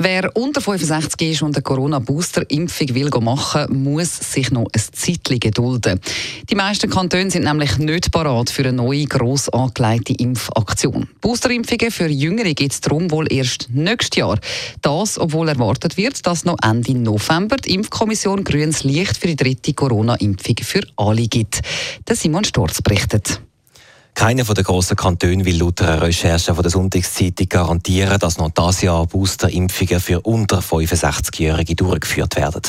Wer unter 65 ist und eine Corona-Booster-Impfung will machen, muss sich noch ein Zeitchen gedulden. Die meisten Kantone sind nämlich nicht parat für eine neue, gross angelegte Impfaktion. Boosterimpfungen für Jüngere gibt es darum wohl erst nächstes Jahr. Das, obwohl erwartet wird, dass noch Ende November die Impfkommission grünes Licht für die dritte Corona-Impfung für alle gibt. Der Simon Storz berichtet. Keiner der grossen Kantone will laut einer Recherche von der Sonntagszeitung garantieren, dass noch dieses Jahr Boosterimpfungen für unter 65-Jährige durchgeführt werden.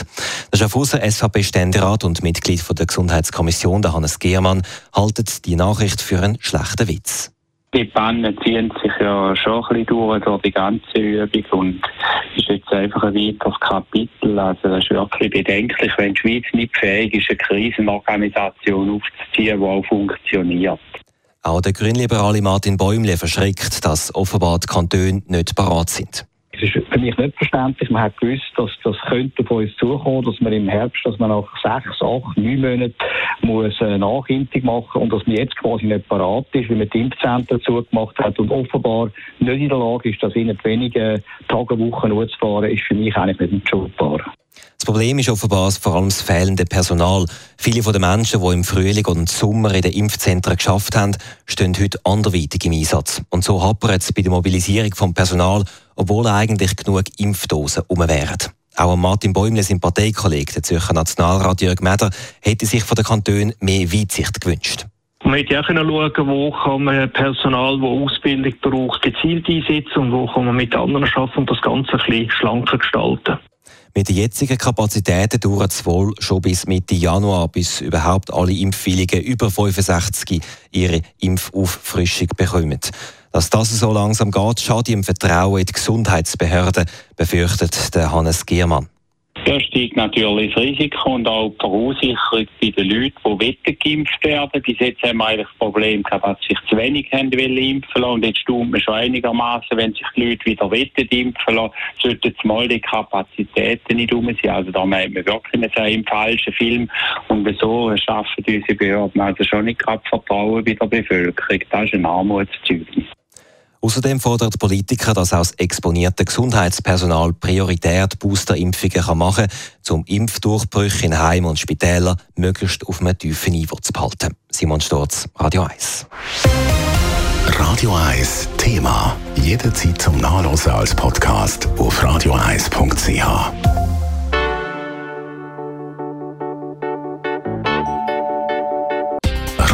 Der Schaffhauser SVP-Ständerat und Mitglied der Gesundheitskommission, der Hannes Gehrmann, haltet die Nachricht für einen schlechten Witz. Die Pannen ziehen sich ja schon ein bisschen durch, durch die ganze Übung und ist jetzt einfach ein weiteres Kapitel. Also das ist wirklich bedenklich, wenn die Schweiz nicht fähig ist, eine Krisenorganisation aufzuziehen, die auch funktioniert. Auch der grünliberale Martin Bäumle verschreckt, dass offenbar die Kantone nicht parat sind. Es ist für mich nicht verständlich. Man hat gewusst, dass das könnte von uns zukommen, dass man im Herbst, dass man nach sechs, acht, neun Monaten muss eine Nachimpfung machen und dass man jetzt quasi nicht parat ist, weil man die Impfzentren zugemacht hat und offenbar nicht in der Lage ist, das innerhalb wenigen Tagen, Wochen auszufahren, ist für mich eigentlich nicht entschuldbar. Das Problem ist offenbar vor allem das fehlende Personal. Viele den Menschen, die im Frühling und Sommer in den Impfzentren geschafft haben, stehen heute anderweitig im Einsatz. Und so hapert es bei der Mobilisierung vom Personal, obwohl eigentlich genug Impfdosen um wären. Auch Martin Bäumle, sein Parteikollege, der Zürcher Nationalrat Jörg Meder, hätte sich von den Kantonen mehr Weitsicht gewünscht. Man hätte auch schauen wo kann man Personal, das Ausbildung braucht, gezielt einsetzen und wo kann man mit anderen arbeiten und das Ganze ein bisschen schlanker gestalten. Mit den jetzigen Kapazitäten dauert es wohl schon bis Mitte Januar, bis überhaupt alle Impfwilligen über 65 ihre Impfauffrischung bekommen. Dass das so langsam geht, schadet im Vertrauen in die Gesundheitsbehörden, befürchtet Hannes Giermann. Da steigt natürlich das Risiko und auch die Verunsicherung bei den Leuten, die geimpft werden. Bis jetzt haben wir eigentlich das Problem gehabt, dass sich zu wenig haben wollen impfen lassen. Und jetzt staunt man schon einigermaßen, wenn sich die Leute wieder wollen impfen lassen, sollten mal die Kapazitäten nicht um sein. Also da meint man wirklich einen im falschen Film. Und wieso schaffen unsere Behörden also schon nicht gerade Vertrauen bei der Bevölkerung? Das ist ein Armutszeugnis. Außerdem fordert Politiker, dass auch das exponierte Gesundheitspersonal prioritär die Boosterimpfungen machen kann, um Impfdurchbrüche in Heimen und Spitälern möglichst auf einem tiefen Niveau zu behalten. Simon Sturz, Radio 1. Radio 1 Thema. Jederzeit zum Nachlesen als Podcast auf radio1.ch.